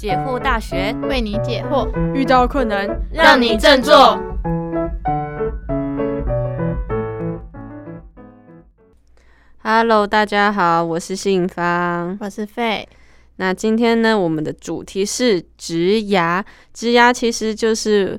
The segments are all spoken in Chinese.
解惑大学为你解惑，遇到困难让你振作。Hello，大家好，我是信芳。我是费。那今天呢，我们的主题是植牙。植牙其实就是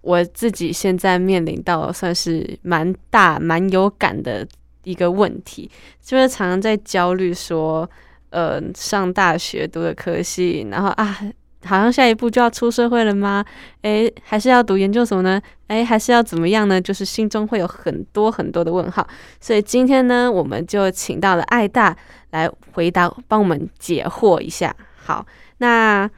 我自己现在面临到算是蛮大、蛮有感的一个问题，就是常常在焦虑说，呃，上大学读的科系，然后啊，好像下一步就要出社会了吗？诶，还是要读研究所呢？诶，还是要怎么样呢？就是心中会有很多很多的问号。所以今天呢，我们就请到了爱大来回答，帮我们解惑一下。好，那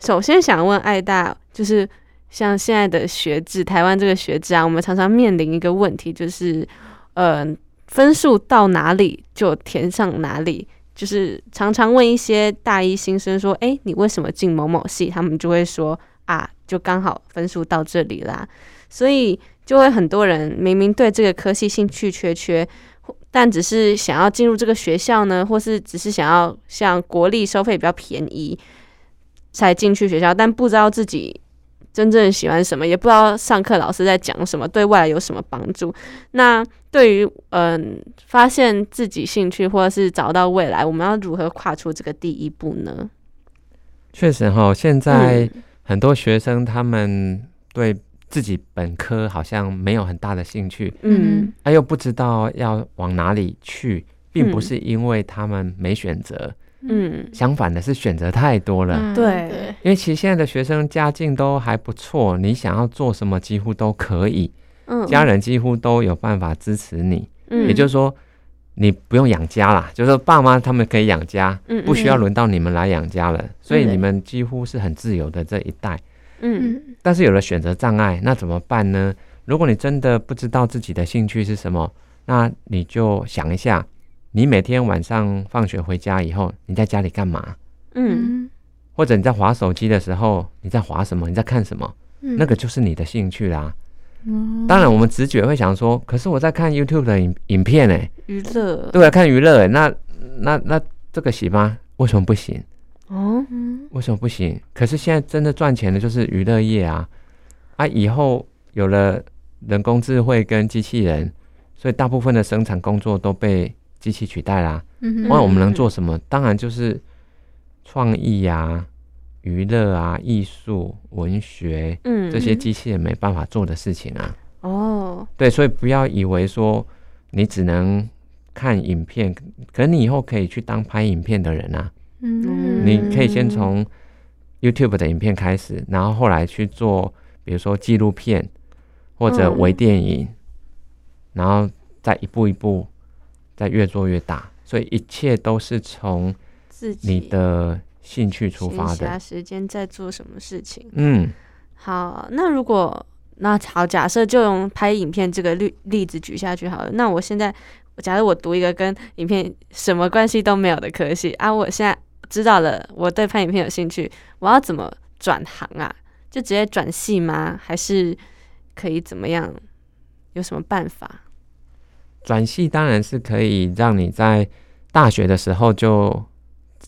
首先想问爱大，就是像现在的学制，台湾这个学制啊，我们常常面临一个问题，就是呃，分数到哪里就填上哪里。就是常常问一些大一新生说：“诶，你为什么进某某系？”他们就会说：“啊，就刚好分数到这里啦。”所以就会很多人明明对这个科系兴趣缺缺，但只是想要进入这个学校呢，或是只是想要像国立收费比较便宜才进去学校，但不知道自己真正喜欢什么，也不知道上课老师在讲什么，对未来有什么帮助。那对于嗯、发现自己兴趣或者是找到未来，我们要如何跨出这个第一步呢？确实哈，现在嗯很多学生他们对自己本科好像没有很大的兴趣，嗯他又不知道要往哪里去，并不嗯是因为他们没选择，嗯。相反的是选择太多了。嗯对。对，因为其实现在的学生家境都还不错，你想要做什么几乎都可以，嗯。家人几乎都有办法支持你。嗯。也就是说，你不用养家啦，就是说爸妈他们可以养家，嗯不需要轮到你们来养家了，所以嗯你们几乎是很自由的这一代。嗯。嗯。但是有了选择障碍，那怎么办呢？如果你真的不知道自己的兴趣是什么，那你就想一下，你每天晚上放学回家以后，你在家里干嘛？嗯或者你在划手机的时候，你在划什么？你在看什么？嗯那个就是你的兴趣啦。嗯当然，我们直觉会想说，可是我在看 YouTube 的影影片诶，娱乐对啊，看娱乐诶，那那那这个行吗？为什么不行？哦嗯为什么不行？可是现在真的赚钱的就是娱乐业啊！啊，以后有了人工智慧跟机器人，所以大部分的生产工作都被机器取代啦。嗯那我们能做什么？当然就是创意啊、娱乐啊、艺术、文学嗯这些机器人没办法做的事情啊。哦对，所以不要以为说你只能看影片，可能你以后可以去当拍影片的人啊。嗯你可以先从 YouTube 的影片开始，然后后来去做，比如说纪录片或者嗯微电影，然后再一步一步，再越做越大。所以一切都是从自己你的兴趣出发闲暇的。时间在做什么事情？嗯，好，那如果那好，假设就用拍影片这个例例子举下去好了。那我现在，假如我读一个跟影片什么关系都没有的科系啊，我现在知道了我对拍影片有兴趣，我要怎么转行啊？就直接转系吗？还是可以怎么样？有什么办法？转系当然是可以让你在大学的时候就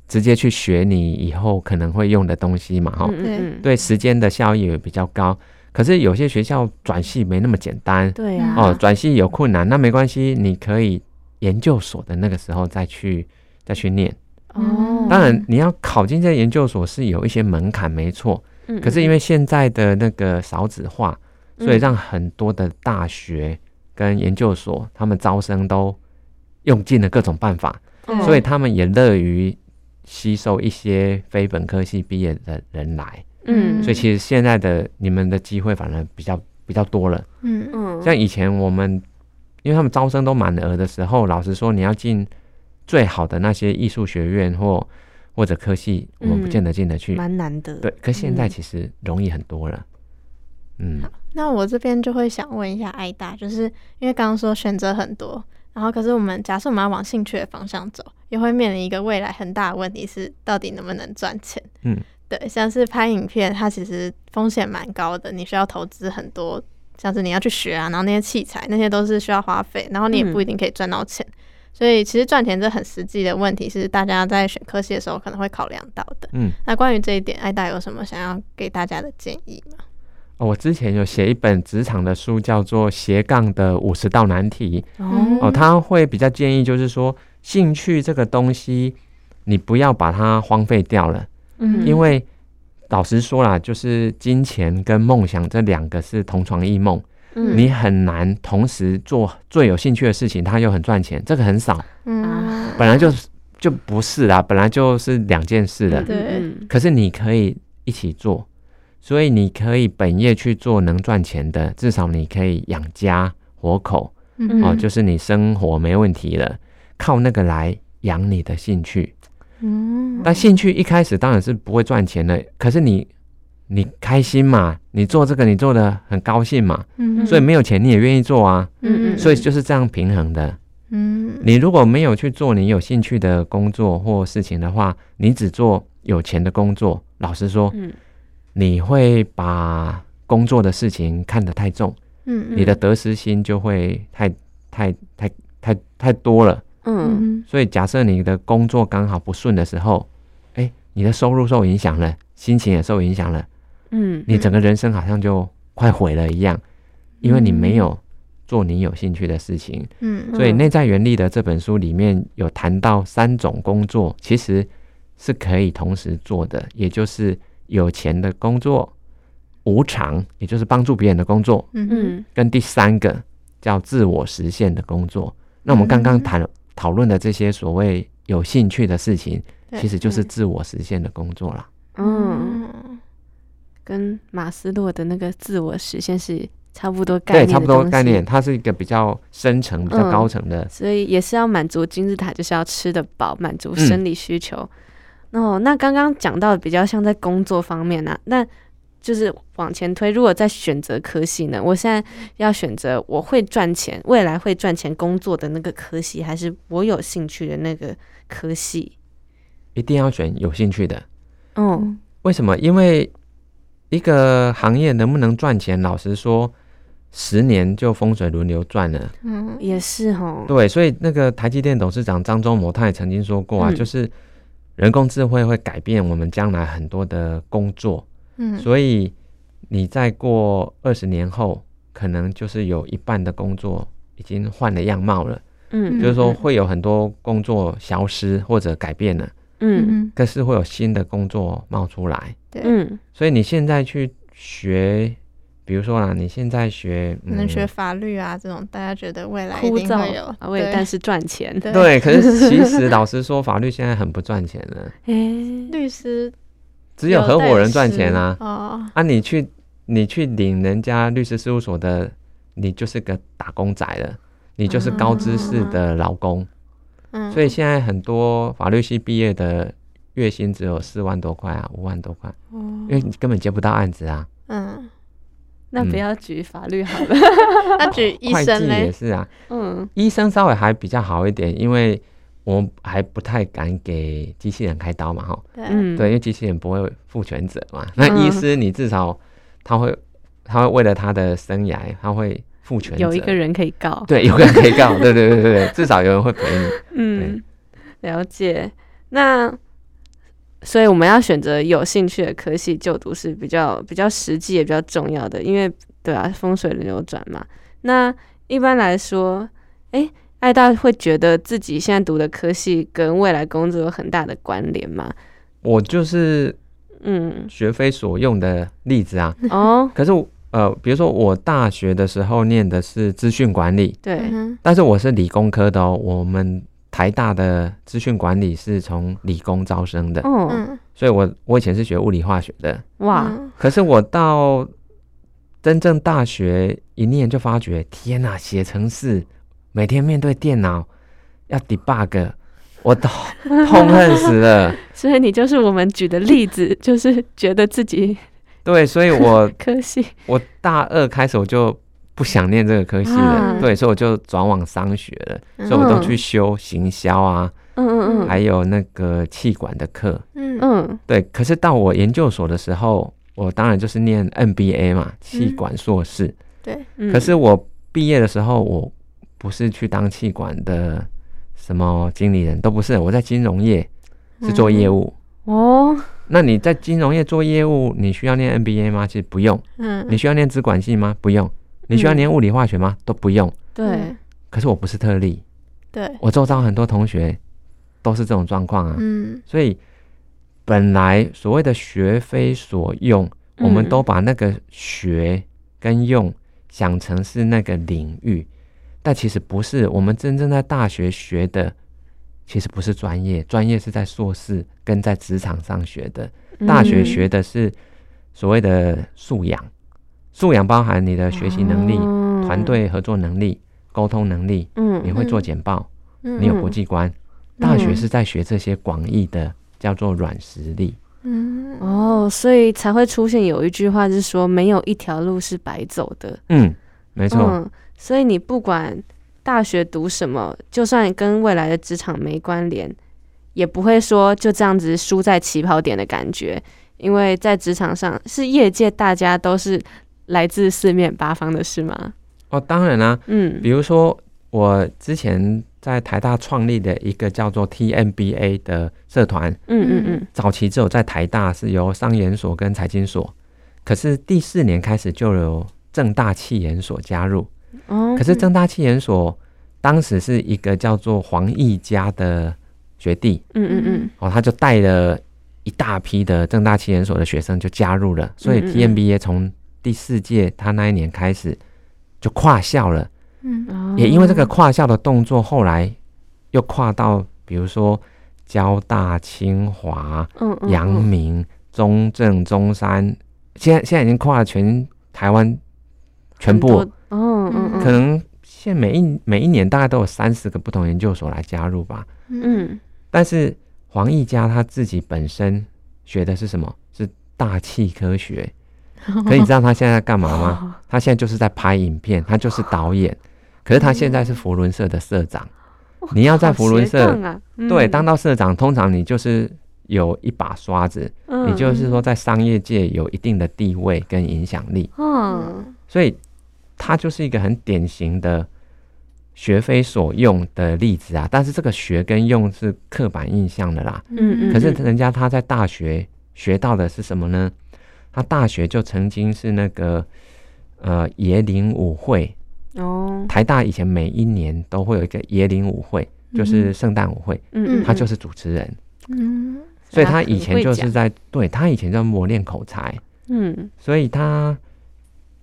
直接去学你以后可能会用的东西嘛，哈、对。嗯。嗯，对时间的效益也比较高。可是有些学校转系没那么简单。对呀、哦，转系有困难，那没关系，你可以研究所的那个时候再去再去念。哦，当然，你要考进这个研究所是有一些门槛，没错。嗯，可是因为现在的那个少子化，嗯。所以让很多的大学跟研究所他们招生都用尽了各种办法，嗯所以他们也乐于吸收一些非本科系毕业的人来。嗯，所以其实现在的你们的机会反而比较比较多了。嗯嗯，像以前我们，因为他们招生都满额的时候，老实说，你要进最好的那些艺术学院或或者科系，我们不见得进得去。蛮难的。对，可现在嗯其实容易很多了。嗯，那我这边就会想问一下艾大，就是因为刚刚说选择很多，然后可是我们假设我们要往兴趣的方向走，也会面临一个未来很大的问题是，到底能不能赚钱？嗯，对，像是拍影片，它其实风险蛮高的，你需要投资很多，像是你要去学啊，然后那些器材那些都是需要花费，然后你也不一定可以赚到钱。所以其实赚钱这很实际的问题，是大家在选科系的时候可能会考量到的。嗯，那关于这一点，艾达有什么想要给大家的建议吗？哦，我之前有写一本职场的书，叫做《斜杠的五十道难题》。嗯哦，他会比较建议，就是说兴趣这个东西，你不要把它荒废掉了，嗯因为老实说啦，就是金钱跟梦想这两个是同床异梦，嗯你很难同时做最有兴趣的事情，它又很赚钱，这个很少，嗯，本来就是就不是啦，本来就是两件事的。对嗯可是你可以一起做，所以你可以本业去做能赚钱的，至少你可以养家活口。嗯哦，就是你生活没问题了，靠那个来养你的兴趣。嗯但兴趣一开始当然是不会赚钱的，可是你你开心嘛，你做这个你做的很高兴嘛，嗯所以没有钱你也愿意做啊，嗯嗯所以就是这样平衡的。嗯你如果没有去做你有兴趣的工作或事情的话，你只做有钱的工作，老实说，嗯你会把工作的事情看得太重，嗯你的得失心就会太太太太太多了。嗯。嗯。所以假设你的工作刚好不顺的时候，哎，你的收入受影响了，心情也受影响了，嗯。你整个人生好像就快毁了一样，因为你没有做你有兴趣的事情。嗯。所以《内在原力》的这本书里面有谈到三种工作，其实是可以同时做的，也就是有钱的工作、无偿，也就是帮助别人的工作，嗯嗯跟第三个叫自我实现的工作。那我们刚刚谈讨论的这些所谓有兴趣的事情，其实就是嗯自我实现的工作啦。嗯，跟马斯洛的那个自我实现是差不多概念对，差不多概念，它是一个比较深层、比较嗯高层的。所以也是要满足金字塔，就是要吃得饱，满足嗯生理需求。哦，那刚刚讲到比较像在工作方面啊，那就是往前推，如果在选择科系呢，我现在要选择我会赚钱、未来会赚钱工作的那个科系，还是我有兴趣的那个科系？一定要选有兴趣的。哦，为什么？因为一个行业能不能赚钱，老实说，十年就风水轮流转了。嗯也是哦，对，所以那个台积电董事长张忠谋他也曾经说过啊，嗯就是人工智慧会改变我们将来很多的工作，嗯。所以你再过二十年后，可能就是有一半的工作已经换了样貌了，嗯，就是说嗯会有很多工作消失或者改变了，嗯。嗯。可是会有新的工作冒出来。对，嗯。所以你现在去学，比如说啦，你现在学，可能学嗯、法律啊这种，大家觉得未来一枯燥定会有，啊，为了对但是赚钱，对。对，可是其实老实说，法律现在很不赚钱了，哎，律师只有合伙人赚钱啊。哦，啊，你去你去领人家律师事务所的，你就是个打工仔了，你就是高知识的劳工。嗯，所以现在很多法律系毕业的月薪只有四万多块啊，五万多块，哦。因为你根本接不到案子啊。嗯，那不嗯要举法律好了，那举 医会计也，是啊，嗯医生稍微还比较好一点，因为我还不太敢给机器人开刀嘛，哈。对，嗯，对，因为机器人不会负全责嘛。那医嗯师你至少他会，他会为了他的生涯，他会负全责。有一个人可以告，对，有个人可以告，对对对对对，至少有人会陪你。嗯，了解。那所以我们要选择有兴趣的科系就读是比较比较实际也比较重要的，因为对啊，风水轮流转嘛。那一般来说，诶，艾大会觉得自己现在读的科系跟未来工作有很大的关联吗？我就是嗯，学非所用的例子啊。哦，可是呃，比如说我大学的时候念的是资讯管理，对，嗯但是我是理工科的哦。我们台大的资讯管理是从理工招生的，哦，嗯，所以我我以前是学物理化学的。哇，嗯。可是我到真正大学一念就发觉，天哪、写程式，每天面对电脑要 debug，我都痛恨死了。所以你就是我们举的例子，就是觉得自己对，所以我 可惜，我大二开始我就不想念这个科系了，啊对，所以我就转往商学了，嗯所以我都去修行销啊，嗯嗯嗯，还有那个气管的课。嗯嗯对，可是到我研究所的时候，我当然就是念 MBA 嘛，气管硕士。对，嗯，可是我毕业的时候，我不是去当气管的什么经理人，都不是。我在金融业是做业务。哦，那你在金融业做业务，你需要念 MBA 吗？其实不用。嗯，你需要念资管系吗？不用。你需要念物理化学吗？都不用。对，可是我不是特例，对，我周遭很多同学都是这种状况啊。嗯所以本来所谓的学非所用，我们嗯都把那个学跟用想成是那个领域，但其实不是。我们真正在大学学的，其实不是专业，专业是在硕士跟在职场上学的。大学嗯学的是所谓的素养，素养包含你的学习能力、哦团队合作能力、沟通能力，嗯你会做嗯简报，嗯你有国际观。大学是在学这些广义的，叫做软实力。嗯哦，所以才会出现有一句话是说，没有一条路是白走的。嗯，没错。嗯，所以你不管大学读什么，就算跟未来的职场没关联，也不会说就这样子输在起跑点的感觉，因为在职场上是业界大家都是来自四面八方的，是吗？哦，当然啦、嗯比如说我之前在台大创立的一个叫做 TMBA 的社团，嗯嗯嗯，早期只有在台大是由商研所跟财经所，可是第四年开始就有正大气研所加入。哦，可是正大气研所当时是一个叫做黄毅家的学弟嗯嗯嗯，哦，他就带了一大批的正大气研所的学生就加入了，所以 TMBA 从第四届他那一年开始就跨校了。嗯哦也因为这个跨校的动作，后来又跨到比如说交大、清华、嗯嗯阳嗯明、中正、中山，现在现在已经跨了全台湾全部嗯嗯嗯，可能现在每一每一年大概都有三十个不同研究所来加入吧。嗯但是黄义家他自己本身学的是什么？是大气科学。可你知道他现在在干嘛吗？哦他现在就是在拍影片，他就是导演。可是他现在是佛伦社的社长。你要在佛伦社对，嗯当到社长，通常你就是有一把刷子，嗯你就是说在商业界有一定的地位跟影响力，嗯所以他就是一个很典型的学非所用的例子啊。但是这个学跟用是刻板印象的啦。嗯嗯可是人家他在大学学到的是什么呢？他大学就曾经是那个呃椰林舞会，哦，台大以前每一年都会有一个椰林舞会，就是圣诞舞会，嗯嗯，他就是主持人。嗯。所以他以前就是在对他以前在磨练口才，嗯。所以他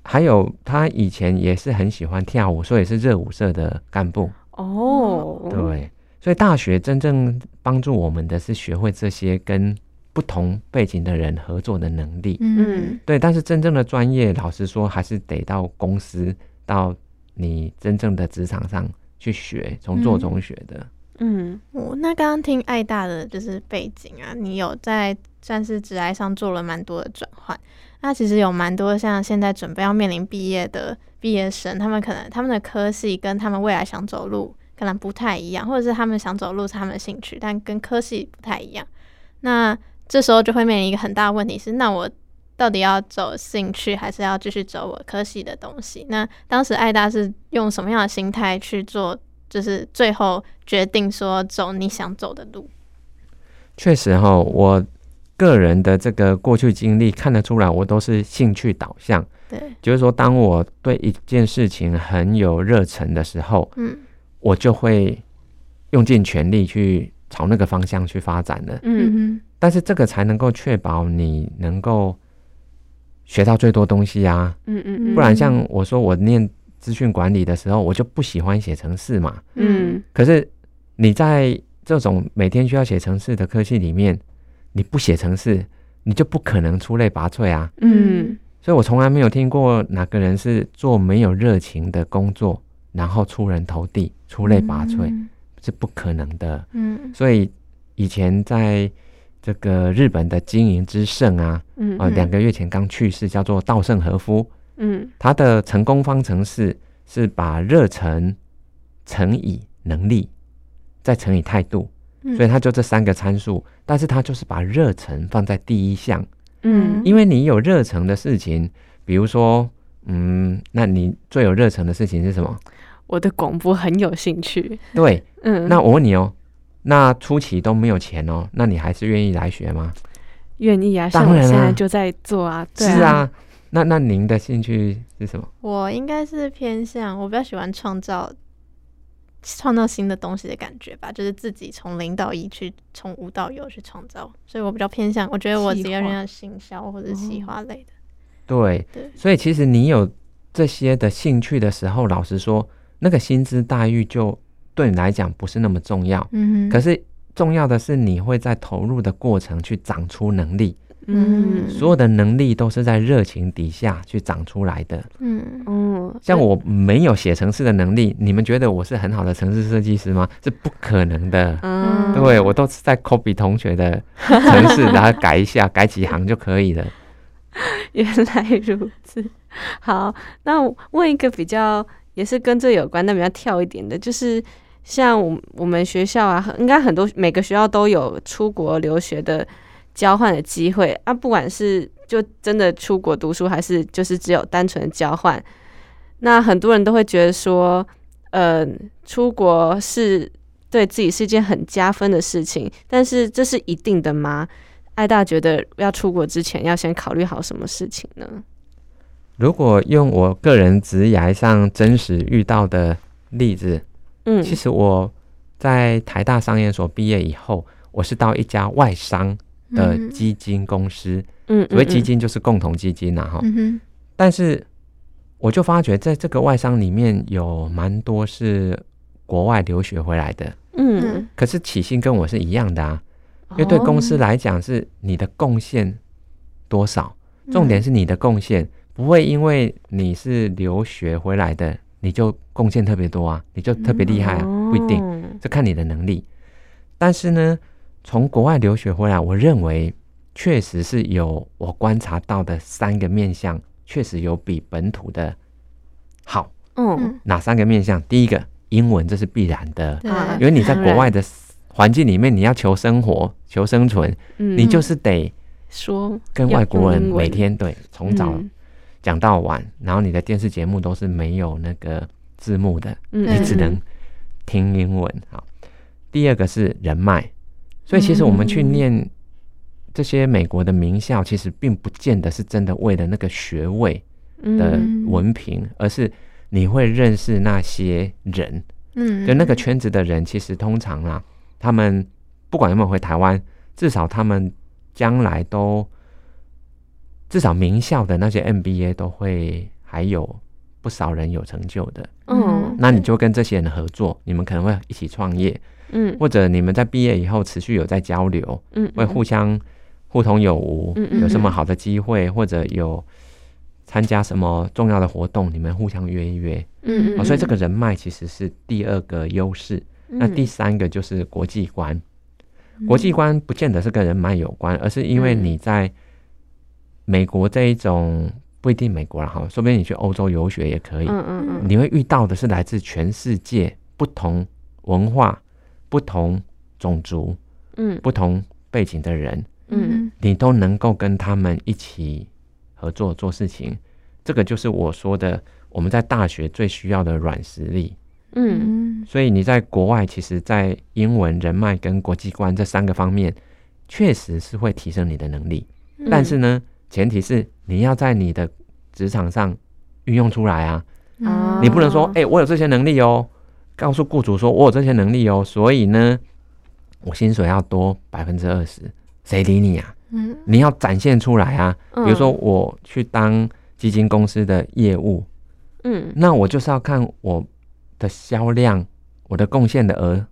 还有他以前也是很喜欢跳舞，所以是热舞社的干部。哦，对，所以大学真正帮助我们的是学会这些跟不同背景的人合作的能力。嗯对，但是真正的专业，老实说，还是得到公司到你真正的职场上去学，从做中学的。嗯我那刚刚听爱大的就是背景啊，你有在算是职涯上做了蛮多的转换。那其实有蛮多像现在准备要面临毕业的毕业生，他们可能他们的科系跟他们未来想走路可能不太一样，或者是他们想走路是他们的兴趣，但跟科系不太一样。那这时候就会面临一个很大的问题是，那我到底要走兴趣，还是要继续走我科系的东西？那当时艾大是用什么样的心态去做？就是最后决定说走你想走的路。确实哈，我个人的这个过去经历看得出来，我都是兴趣导向。对，就是说，当我对一件事情很有热忱的时候，嗯我就会用尽全力去朝那个方向去发展了。嗯嗯但是这个才能够确保你能够学到最多东西啊。嗯嗯嗯，不然，像我说我念资讯管理的时候，我就不喜欢写程式嘛。嗯可是你在这种每天需要写程式的科系里面，你不写程式，你就不可能出类拔萃啊。嗯所以我从来没有听过哪个人是做没有热情的工作，然后出人头地、出类拔萃，是不可能的。嗯所以以前在这个日本的经营之圣啊，嗯啊、两个月前刚去世，叫做稻盛和夫。嗯他的成功方程式是把热忱乘以能力，再乘以态度，嗯所以他就这三个参数。但是他就是把热忱放在第一项，嗯因为你有热忱的事情，比如说，嗯，那你最有热忱的事情是什么？我的广播很有兴趣。对，嗯，那我问你哦，那初期都没有钱哦，那你还是愿意来学吗？愿意啊，像我当然啦现在就在做啊。对是啊，那那您的兴趣是什么？我应该是偏向我比较喜欢创造创造新的东西的感觉吧，就是自己从零到一去，从无到有去创造，所以我比较偏向，我觉得我比较偏向行销或者企划类的。对，对所以其实你有这些的兴趣的时候，老实说，那个薪资待遇就对你来讲不是那么重要。嗯，可是重要的是，你会在投入的过程去长出能力，嗯，所有的能力都是在热情底下去长出来的。嗯嗯，像我没有写程式的能力，你们觉得我是很好的城市设计师吗？是不可能的。嗯，对我都是在 copy 同学的城市，然后改一下，改几行就可以了。原来如此。好，那我问一个比较也是跟这有关，但比较跳一点的，就是像我我们学校啊，应该很多每个学校都有出国留学的交换的机会啊，不管是就真的出国读书，还是就是只有单纯交换，那很多人都会觉得说，呃，出国是对自己是一件很加分的事情，但是这是一定的吗？艾大觉得要出国之前要先考虑好什么事情呢？如果用我个人职涯上真实遇到的例子，嗯，其实我在台大商研所毕业以后，我是到一家外商的嗯基金公司，嗯，所谓基嗯，金就是共同基金呐、哈、嗯，但是我就发觉，在这个外商里面有蛮多是国外留学回来的，嗯。嗯，可是起薪跟我是一样的啊，因为对公司来讲是你的贡献多少，重点是你的贡献，不会因为你是留学回来的，你就贡献特别多啊，你就特别厉害啊，不一定，定，这看你的能力。但是呢，从国外留学回来，我认为确实是有我观察到的三个面相，确实有比本土的好。嗯嗯哪三个面相？第一个，英文这是必然的，因为你在国外的环境里面，你要求生活、求生存，嗯，你就是得说跟外国人每天对从早嗯讲到晚，然后你的电视节目都是没有那个字幕的，嗯。你只能听英文。好，第二个是人脉，所以其实我们去嗯。念这些美国的名校，其实并不见得是真的为了那个学位的嗯。文凭，而是你会认识那些人，嗯，就那个圈子的人，其实通常啊，他们不管有没有回台湾，至少他们将来都至少名校的那些 MBA 都会还有不少人有成就的。嗯。那你就跟这些人合作，你们可能会一起创业，嗯。或者你们在毕业以后持续有在交流，嗯会互相互通有无嗯，嗯有什么好的机会，或者有参加什么重要的活动，你们互相约一约。嗯哦，所以这个人脉其实是第二个优势。那第三个就是国际观，国际观不见得是跟人脉有关，而是因为嗯。你在美国这一种不一定美国了哈，说不定你去欧洲游学也可以，嗯嗯嗯。你会遇到的是来自全世界不同文化、不同种族、嗯。不同背景的人，嗯。你都能够跟他们一起合作做事情。这个就是我说的，我们在大学最需要的软实力。嗯嗯。所以你在国外，其实，在英文、人脉跟国际观这三个方面，确实是会提升你的能力。嗯。但是呢，前提是你要在你的职场上运用出来啊。啊你不能说哦，哎、我有这些能力哦，告诉雇主说我有这些能力哦，所以呢，我薪水要多百分之二十，谁理你啊？嗯你要展现出来啊。嗯比如说，我去当基金公司的业务，嗯那我就是要看我的销量，我的贡献的额，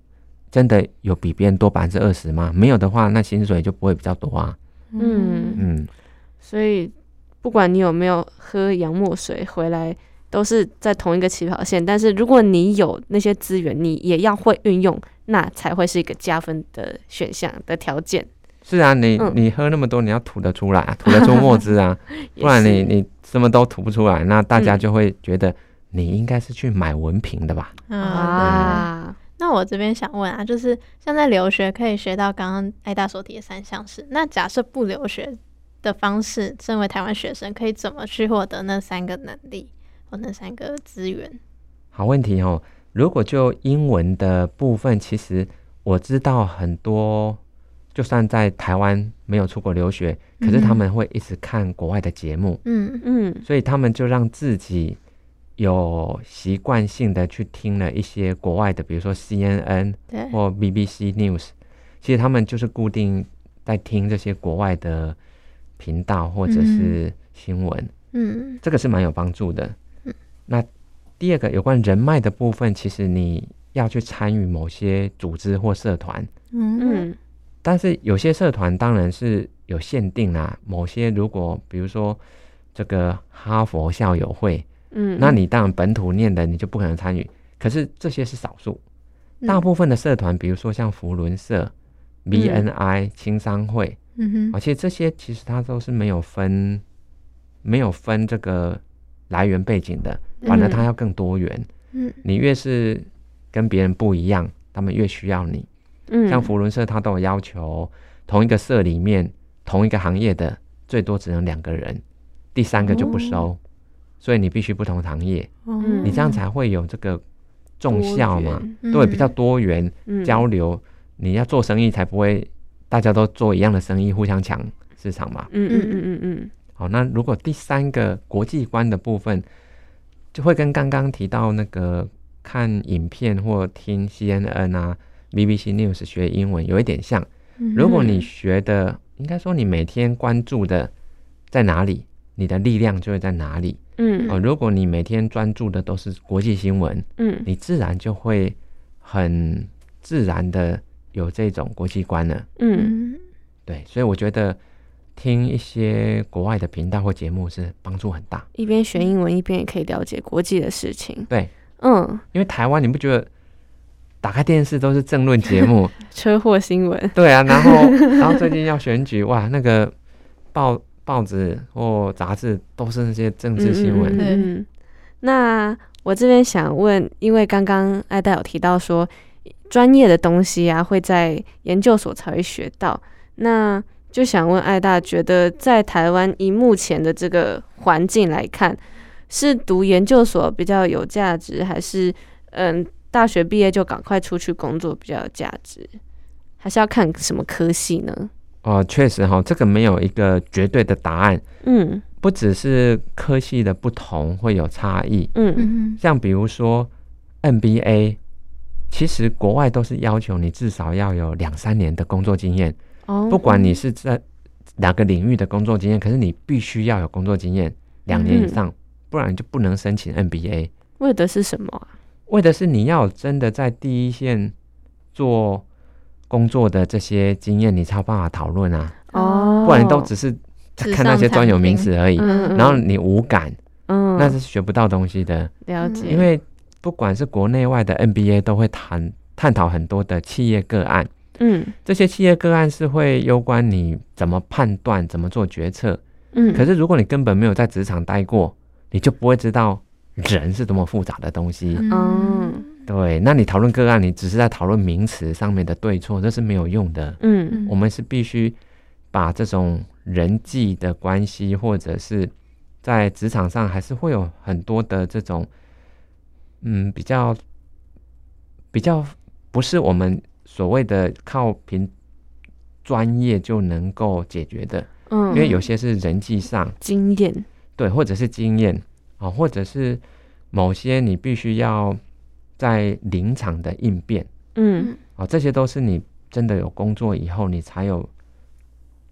真的有比别人多百分之二十吗？没有的话，那薪水就不会比较多啊。嗯嗯，所以不管你有没有喝洋墨水回来，都是在同一个起跑线。但是如果你有那些资源，你也要会运用，那才会是一个加分的选项的条件。是啊，你、嗯你喝那么多，你要吐得出来啊，吐得出墨汁啊，不然你你什么都吐不出来，那大家嗯就会觉得你应该是去买文凭的吧？啊，啊，那我这边想问啊，就是像在留学可以学到刚刚艾大所提的三项式，那假设不留学的方式，身为台湾学生可以怎么去获得那三个能力或那三个资源？好问题哦。如果就英文的部分，其实我知道很多，就算在台湾没有出国留学，可是他们会一直看国外的节目，嗯嗯所以他们就让自己有习惯性的去听了一些国外的，比如说 CNN 对，或 BBC News，其实他们就是固定在听这些国外的频道或者是新闻。嗯这个是蛮有帮助的嗯。那第二个有关人脉的部分，其实你要去参与某些组织或社团，嗯嗯但是有些社团当然是有限定啦。某些如果比如说这个哈佛校友会，嗯，那你当然本土念的你就不可能参与。可是这些是少数，大部分的社团，比如说像福伦社、BNI、青商会，嗯哼。而且这些其实它都是没有分，没有分这个来源背景的，反而它要更多元。嗯。你越是跟别人不一样，他们越需要你。嗯。像福伦社，它都有要求，同一个社里面同一个行业的最多只能两个人，第三个就不收，所以你必须不同行业，你这样才会有这个重效嘛，嗯对，比较多元嗯。交流。你要做生意才不会大家都做一样的生意，互相抢市场嘛。嗯嗯嗯嗯嗯好，那如果第三个国际观的部分，就会跟刚刚提到那个看影片或听 CNN 啊、BBC News 学英文有一点像。嗯如果你学的，应该说你每天关注的在哪里，你的力量就会在哪里。嗯哦，如果你每天专注的都是国际新闻，嗯你自然就会很自然的有这种国际观呢。嗯嗯对，所以我觉得听一些国外的频道或节目是帮助很大。一边学英文一边也可以了解国际的事情。对，嗯，因为台湾你不觉得打开电视都是政论节目？车祸新闻。对啊，然后 然后最近要选举，哇，那个报报纸或杂志都是那些政治新闻。嗯嗯嗯嗯那我这边想问，因为刚刚艾戴有提到说，专业的东西啊会在研究所才会学到，那就想问艾大，觉得在台湾以目前的这个环境来看，是读研究所比较有价值，还是嗯大学毕业就赶快出去工作比较有价值？还是要看什么科系呢？哦，确实哈，这个没有一个绝对的答案，嗯。不只是科系的不同会有差异，嗯。嗯像比如说 NBA，其实国外都是要求你至少要有两三年的工作经验，哦。不管你是在哪个领域的工作经验，可是你必须要有工作经验两年以上，不然你就不能申请 NBA。为的是什么啊？为的是你要真的在第一线做工作的这些经验，你才有办法讨论啊，哦，不然你都只是看那些专有名兵词而已，嗯，然后你无感，嗯，那是学不到东西的。了解，因为不管是国内外的 NBA 都会谈探讨很多的企业个案，嗯这些企业个案是会攸关你怎么判断、怎么做决策。嗯，可是如果你根本没有在职场待过，你就不会知道人是多么复杂的东西。嗯对，那你讨论个案，你只是在讨论名词上面的对错，这是没有用的。嗯我们是必须把这种人际的关系，或者是在职场上，还是会有很多的这种，嗯，比较比较不是我们所谓的靠凭专业就能够解决的，嗯，因为有些是人际上，经验，对，或者是经验啊，或者是某些你必须要在临场的应变。嗯啊，这些都是你真的有工作以后，你才有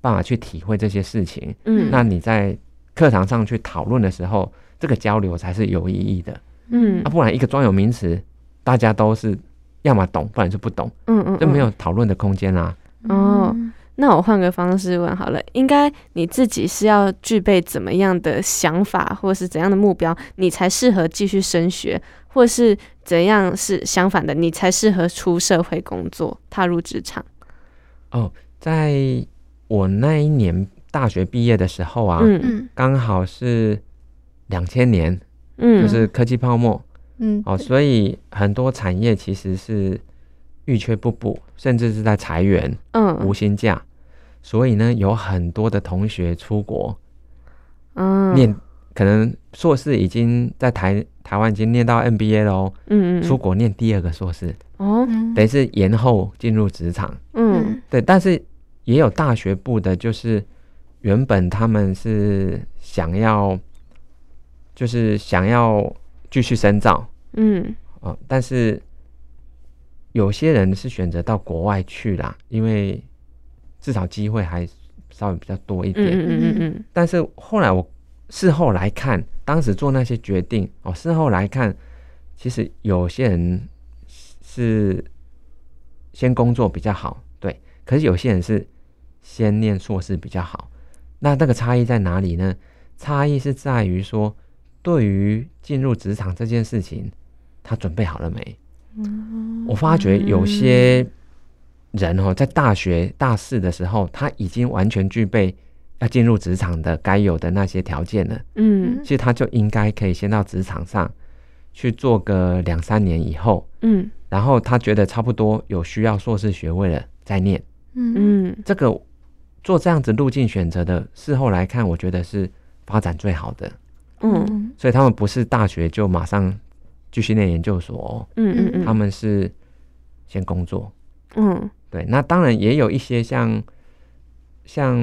办法去体会这些事情。嗯，那你在课堂上去讨论的时候，这个交流才是有意义的。嗯。啊，不然一个专有名词，大家都是要么懂，不然就不懂，嗯嗯，就没有讨论的空间啦、哦那我换个方式问好了，应该你自己是要具备怎么样的想法，或是怎样的目标，你才适合继续升学，或是怎样是相反的，你才适合出社会工作，踏入职场？哦在我那一年大学毕业的时候啊，嗯。嗯。刚好是两千年，嗯，就是科技泡沫。嗯。哦，所以很多产业其实是欲缺不补，甚至是在裁员。嗯。无嗯薪假，所以呢，有很多的同学出国嗯。念可能硕士已经在台台湾已经念到 MBA 喽，嗯嗯，出国念第二个硕士，哦，嗯等于是延后进入职场。嗯。对，但是也有大学部的，就是原本他们是想要，就是想要继续深造嗯哦，但是有些人是选择到国外去啦，因为至少机会还稍微比较多一嗯点。嗯嗯嗯但是后来我事后来看，当时做那些决定哦，事后来看，其实有些人是先工作比较好，对，可是有些人是先念硕士比较好。那那个差异在哪里呢？差异是在于说，对于进入职场这件事情，他准备好了没？我发觉有些人哦，在大学大四的时候，他已经完全具备要进入职场的该有的那些条件了。嗯其实他就应该可以先到职场上去做个两三年以后，嗯然后他觉得差不多有需要硕士学位了再念。嗯嗯这个做这样子路径选择的，事后来看，我觉得是发展最好的。嗯。所以他们不是大学就马上继续念研究所哦、嗯嗯，他们是先工作。嗯。对，那当然也有一些像像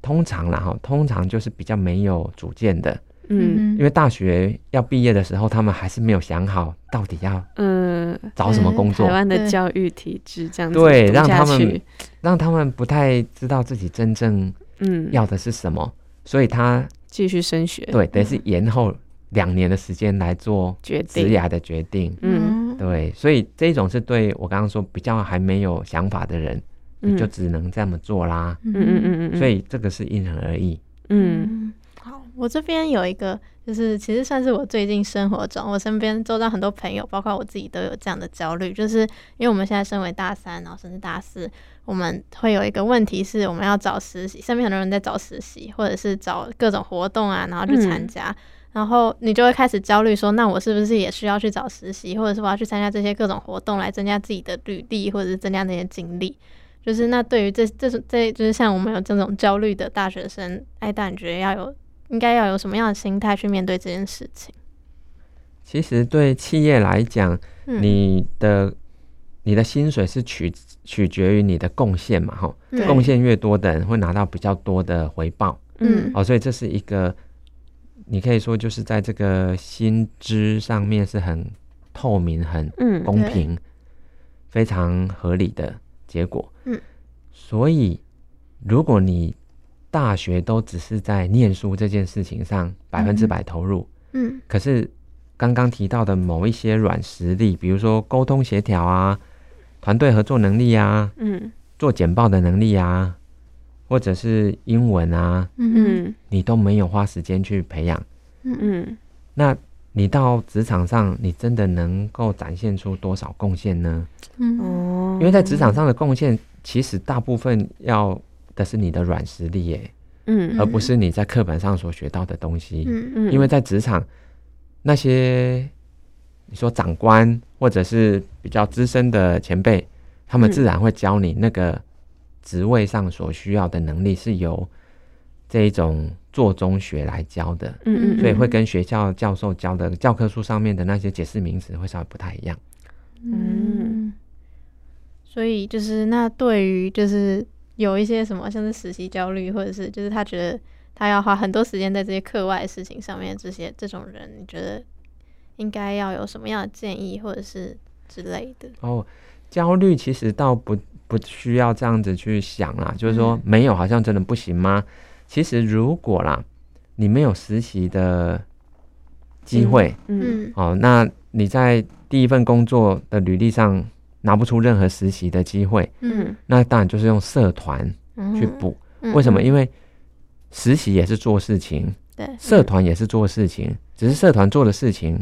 通常啦哈，通常就是比较没有主见的，嗯。因为大学要毕业的时候，他们还是没有想好到底要嗯，找什么工作。台，湾的教育体制这样子对让他们让他们不太知道自己真正嗯。要的是什么，所以他继续升学。对等于是延后两年的时间来做决定。职涯的决定。嗯。对，所以这种是对我刚刚说比较还没有想法的人，你就只能这么做啦。嗯嗯嗯嗯，所以这个是因人而异。嗯。嗯，好，我这边有一个，就是其实算是我最近生活中，我身边周遭很多朋友，包括我自己都有这样的焦虑，就是因为我们现在身为大三，然后甚至大四，我们会有一个问题是，我们要找实习，身边很多人在找实习，或者是找各种活动啊，然后去参加。然后你就会开始焦虑，说那我是不是也需要去找实习，或者是我要去参加这些各种活动来增加自己的履历，或者是增加那些经历？就是那对于这这种这就是像我们有这种焦虑的大学生，哎，但，你觉得要有应该要有什么样的心态去面对这件事情？其实对企业来讲，嗯你的你的薪水是取取决于你的贡献嘛，哈，贡献越多的人会拿到比较多的回报，嗯。哦，所以这是一个你可以说就是在这个薪资上面是很透明、很嗯公平、非常合理的结果。嗯，所以如果你大学都只是在念书这件事情上百分之百投入，嗯。可是刚刚提到的某一些软实力，比如说沟通协调啊、团队合作能力啊、嗯。做简报的能力啊，或者是英文啊，嗯嗯你都没有花时间去培养，嗯。那你到职场上，你真的能够展现出多少贡献呢？嗯。哦，因为在职场上的贡献，其实大部分要的是你的软实力耶，嗯。而不是你在课本上所学到的东西。嗯。嗯，因为在职场，那些你说长官或者是比较资深的前辈，他们嗯。自然会教你那个职位上所需要的能力，是由这一种做中学来教的，嗯嗯，所以会跟学校教授教的教科书上面的那些解释名词会稍微不太一样。嗯，所以就是那对于就是有一些什么像是实习焦虑，或者是就是他觉得他要花很多时间在这些课外的事情上面，这些这种人，你觉得应该要有什么样的建议，或者是之类的？哦，焦虑其实倒不不需要这样子去想啦，就是说嗯没有好像真的不行吗？其实如果啦，你没有实习的机会，嗯嗯哦，那你在第一份工作的履历上拿不出任何实习的机会，嗯那当然就是用社团去补。嗯为什么？嗯因为实习也是做事情，对社团也是做事情，只是社团做的事情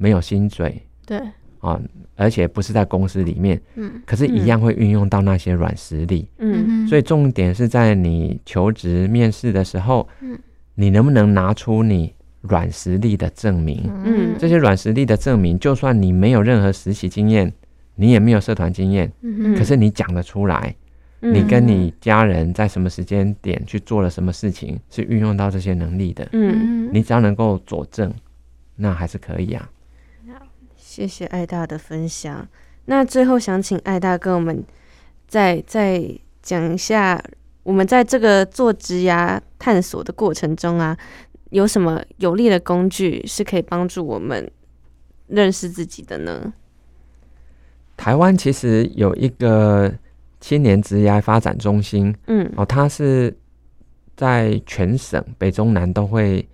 没有薪水对，啊、而且不是在公司里面，嗯。可是，一样会运用到那些软实力。嗯。所以重点是在你求职面试的时候，嗯。你能不能拿出你软实力的证明？嗯。这些软实力的证明，就算你没有任何实习经验，你也没有社团经验，嗯可是你讲得出来，你跟你家人在什么时间点去做了什么事情，是运用到这些能力的。嗯，你只要能够佐证，那还是可以啊。谢谢艾大的分享。那最后想请艾大跟我们再再讲一下，我们在这个做职涯探索的过程中啊，有什么有力的工具是可以帮助我们认识自己的呢？台湾其实有一个青年职业发展中心，嗯哦，它是在全省北中南都会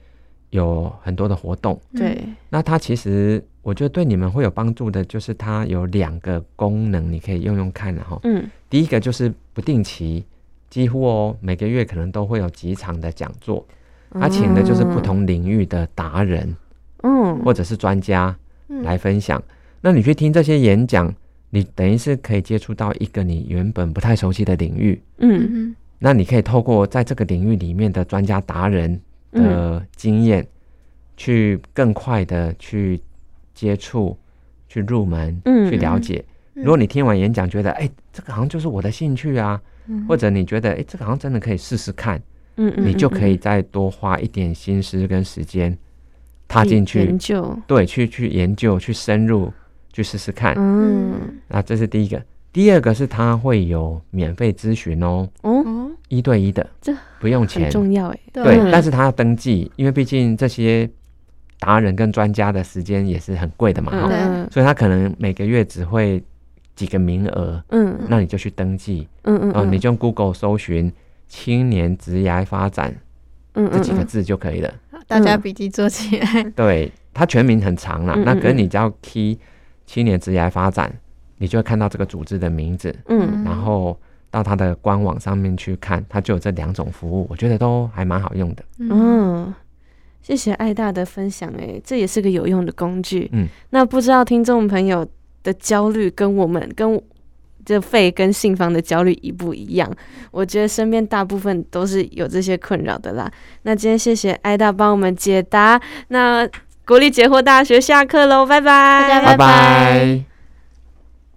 有很多的活动。对，那它其实我觉得对你们会有帮助的，就是它有两个功能，你可以用用看的哈。嗯第一个就是不定期，几乎哦每个月可能都会有几场的讲座，他请的就是不同领域的达人嗯或者是专家嗯来分享。那你去听这些演讲，你等于是可以接触到一个你原本不太熟悉的领域。嗯嗯那你可以透过在这个领域里面的专家达人嗯的经验，去更快的去接触、去入门、嗯去了解。嗯如果你听完演讲觉得，哎、这个好像就是我的兴趣啊，嗯或者你觉得，哎、这个好像真的可以试试看，嗯嗯，你就可以再多花一点心思跟时间踏进去研，究，对，去去研究、去深入、去试试看。嗯那这是第一个。第二个是它会有免费咨询哦，哦，哦，一对一的，这不用钱。重要哎，对，嗯但是他要登记，因为毕竟这些达人跟专家的时间也是很贵的嘛，哈。嗯所以他可能每个月只会几个名额，嗯。那你就去登记，嗯，嗯你就用 Google 搜寻“青年职涯发展”嗯这几个嗯。字就可以了。好大家笔记做起来。对，它全名很长啦，嗯嗯那可是嗯。你只要 key 青年职涯发展，你就会看到这个组织的名字，嗯。然后到他的官网上面去看，它就有这两种服务，我觉得都还蛮好用的。嗯嗯，谢谢艾大的分享，哎，这也是个有用的工具。嗯，那不知道听众朋友的焦虑跟我们跟这肺跟性房的焦虑一不一样？我觉得身边大部分都是有这些困扰的啦。那今天谢谢艾大帮我们解答。那国立解惑大学下课喽，拜拜，大家拜拜拜拜